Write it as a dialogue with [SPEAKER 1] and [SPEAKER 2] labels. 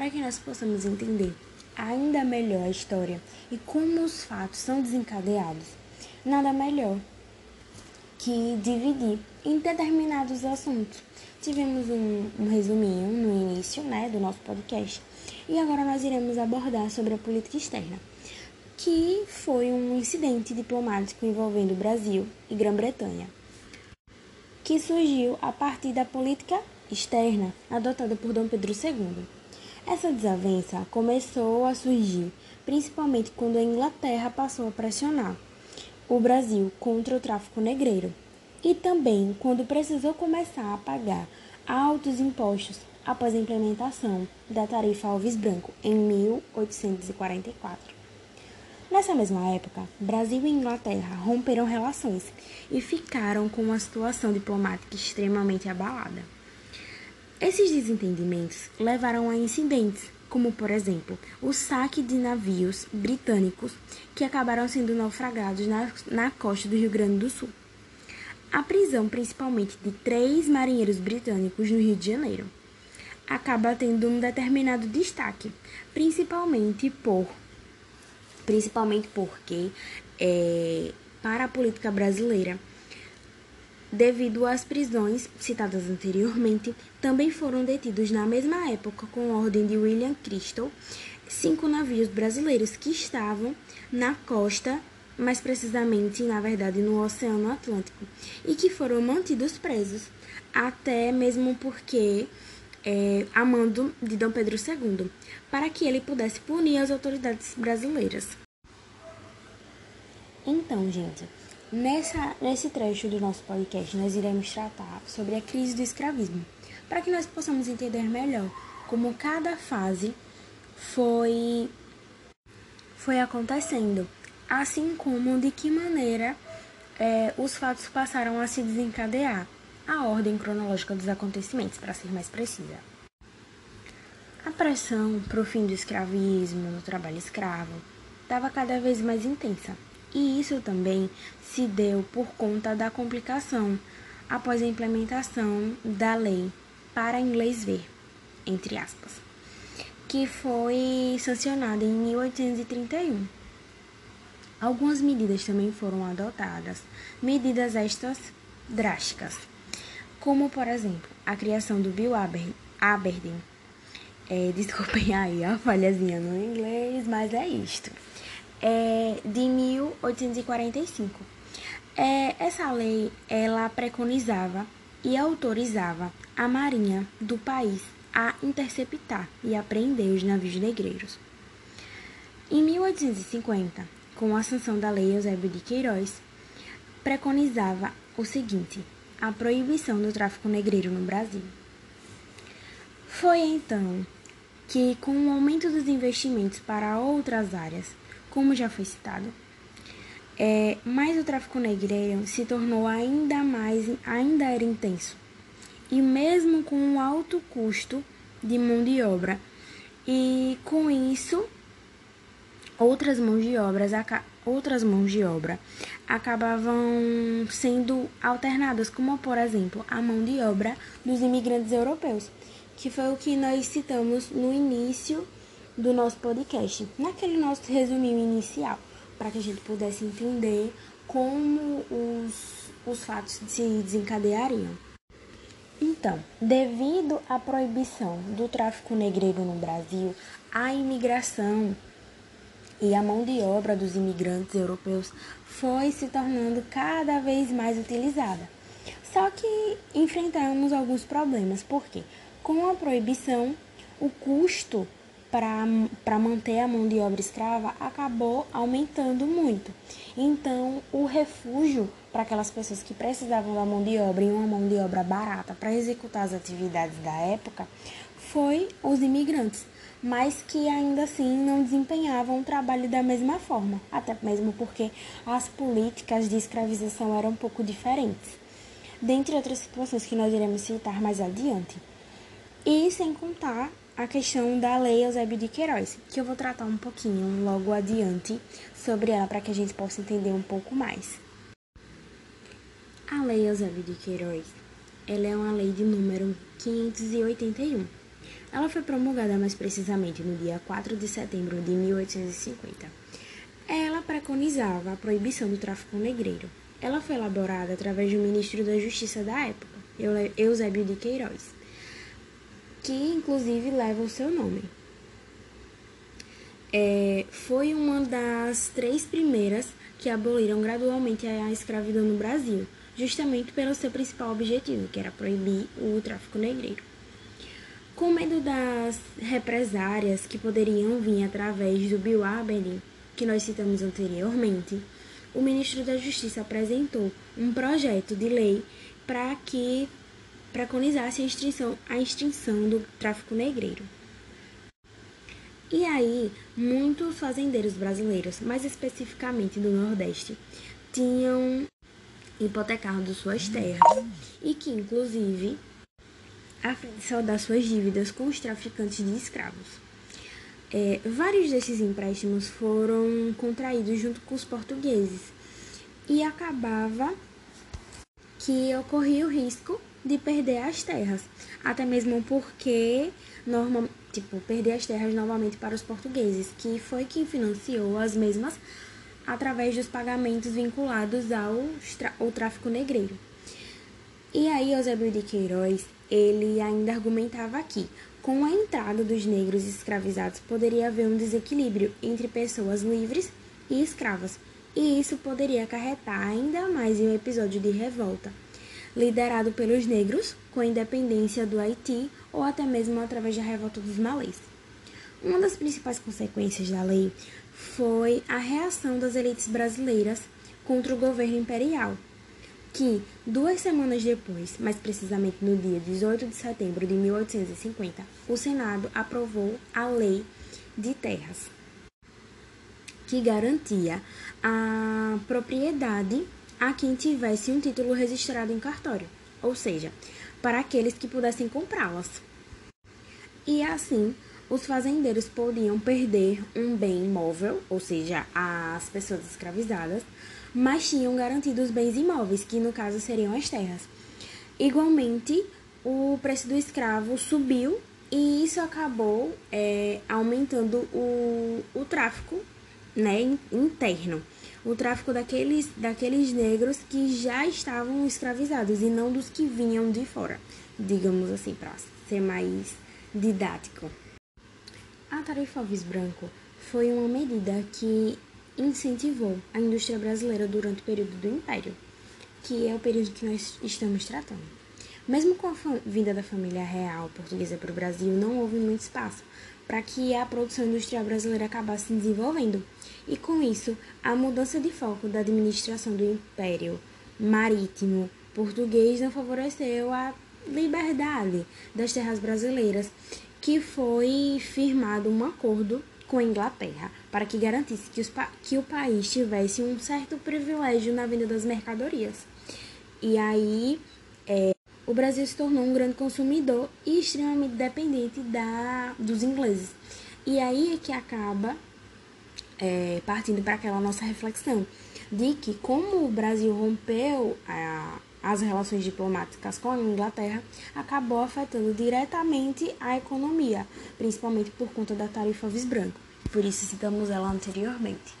[SPEAKER 1] para que nós possamos entender ainda melhor a história e como os fatos são desencadeados. Nada melhor que dividir em determinados assuntos. Tivemos um, um resuminho no início né, do nosso podcast e agora nós iremos abordar sobre a política externa, que foi um incidente diplomático envolvendo o Brasil e Grã-Bretanha, que surgiu a partir da política externa adotada por Dom Pedro II. Essa desavença começou a surgir principalmente quando a Inglaterra passou a pressionar o Brasil contra o tráfico negreiro e também quando precisou começar a pagar altos impostos após a implementação da tarifa Alves Branco em 1844. Nessa mesma época, Brasil e Inglaterra romperam relações e ficaram com uma situação diplomática extremamente abalada. Esses desentendimentos levaram a incidentes como por exemplo o saque de navios britânicos que acabaram sendo naufragados na, na costa do Rio Grande do Sul. A prisão, principalmente de três marinheiros britânicos no Rio de Janeiro, acaba tendo um determinado destaque, principalmente por, principalmente porque é, para a política brasileira devido às prisões citadas anteriormente, também foram detidos na mesma época, com ordem de William Crystal, cinco navios brasileiros que estavam na costa, mais precisamente, na verdade, no Oceano Atlântico, e que foram mantidos presos, até mesmo porque é, a mando de Dom Pedro II, para que ele pudesse punir as autoridades brasileiras. Então, gente, Nessa, nesse trecho do nosso podcast, nós iremos tratar sobre a crise do escravismo, para que nós possamos entender melhor como cada fase foi, foi acontecendo, assim como de que maneira é, os fatos passaram a se desencadear, a ordem cronológica dos acontecimentos, para ser mais precisa. A pressão para o fim do escravismo, do trabalho escravo, estava cada vez mais intensa e isso também se deu por conta da complicação após a implementação da lei para inglês ver, entre aspas, que foi sancionada em 1831. Algumas medidas também foram adotadas, medidas estas drásticas, como por exemplo a criação do Bill Aberdeen. É, desculpem aí a falhazinha no inglês, mas é isto é, de 1845. É, essa lei ela preconizava e autorizava a marinha do país a interceptar e apreender os navios negreiros. Em 1850, com a sanção da Lei Eusébio de Queiroz, preconizava o seguinte: a proibição do tráfico negreiro no Brasil. Foi então que, com o aumento dos investimentos para outras áreas, como já foi citado. É, mas o tráfico negreiro se tornou ainda mais, ainda era intenso. E mesmo com um alto custo de mão de obra. E com isso, outras mãos de obras outras mãos de obra acabavam sendo alternadas, como por exemplo a mão de obra dos imigrantes europeus, que foi o que nós citamos no início do nosso podcast, naquele nosso resuminho inicial, para que a gente pudesse entender como os, os fatos se desencadeariam. Então, devido à proibição do tráfico negreiro no Brasil, a imigração e a mão de obra dos imigrantes europeus foi se tornando cada vez mais utilizada. Só que enfrentamos alguns problemas, porque com a proibição, o custo para manter a mão de obra escrava acabou aumentando muito. Então, o refúgio para aquelas pessoas que precisavam da mão de obra e uma mão de obra barata para executar as atividades da época foi os imigrantes, mas que ainda assim não desempenhavam o trabalho da mesma forma, até mesmo porque as políticas de escravização eram um pouco diferentes, dentre outras situações que nós iremos citar mais adiante. E sem contar a questão da Lei Eusébio de Queiroz, que eu vou tratar um pouquinho logo adiante sobre ela para que a gente possa entender um pouco mais. A Lei Eusébio de Queiroz, ela é uma lei de número 581. Ela foi promulgada mais precisamente no dia 4 de setembro de 1850. Ela preconizava a proibição do tráfico negreiro. Ela foi elaborada através do ministro da Justiça da época, Eusébio de Queiroz, que inclusive leva o seu nome. É, foi uma das três primeiras que aboliram gradualmente a escravidão no Brasil, justamente pelo seu principal objetivo, que era proibir o tráfico negreiro. Com medo das represárias que poderiam vir através do Bill Aberdeen, que nós citamos anteriormente, o ministro da Justiça apresentou um projeto de lei para que preconizasse a extinção, a extinção do tráfico negreiro. E aí, muitos fazendeiros brasileiros, mais especificamente do Nordeste, tinham hipotecado suas terras e que, inclusive, a suas dívidas com os traficantes de escravos. É, vários desses empréstimos foram contraídos junto com os portugueses e acabava que ocorria o risco de perder as terras, até mesmo porque normal, tipo, perder as terras novamente para os portugueses, que foi quem financiou as mesmas através dos pagamentos vinculados ao, ao tráfico negreiro. E aí Eusébio de Queiroz, ele ainda argumentava que, com a entrada dos negros escravizados, poderia haver um desequilíbrio entre pessoas livres e escravas, e isso poderia acarretar ainda mais em um episódio de revolta, liderado pelos negros, com a independência do Haiti ou até mesmo através da revolta dos malês. Uma das principais consequências da lei foi a reação das elites brasileiras contra o governo imperial, que, duas semanas depois, mais precisamente no dia 18 de setembro de 1850, o Senado aprovou a Lei de Terras, que garantia a propriedade a quem tivesse um título registrado em cartório, ou seja, para aqueles que pudessem comprá-las. E assim, os fazendeiros podiam perder um bem imóvel, ou seja, as pessoas escravizadas, mas tinham garantido os bens imóveis, que no caso seriam as terras. Igualmente, o preço do escravo subiu e isso acabou é, aumentando o, o tráfico né, interno. O tráfico daqueles, daqueles negros que já estavam escravizados e não dos que vinham de fora, digamos assim, para ser mais didático. A tarifa Alves Branco foi uma medida que incentivou a indústria brasileira durante o período do Império, que é o período que nós estamos tratando. Mesmo com a vinda da família real portuguesa para o Brasil, não houve muito espaço para que a produção industrial brasileira acabasse se desenvolvendo. E com isso, a mudança de foco da administração do Império Marítimo português não favoreceu a liberdade das terras brasileiras, que foi firmado um acordo com a Inglaterra para que garantisse que, que o país tivesse um certo privilégio na venda das mercadorias. E aí é, o Brasil se tornou um grande consumidor e extremamente dependente da, dos ingleses. E aí é que acaba é, partindo para aquela nossa reflexão de que como o Brasil rompeu a, as relações diplomáticas com a Inglaterra acabou afetando diretamente a economia, principalmente por conta da tarifa vis branco. Por isso citamos ela anteriormente.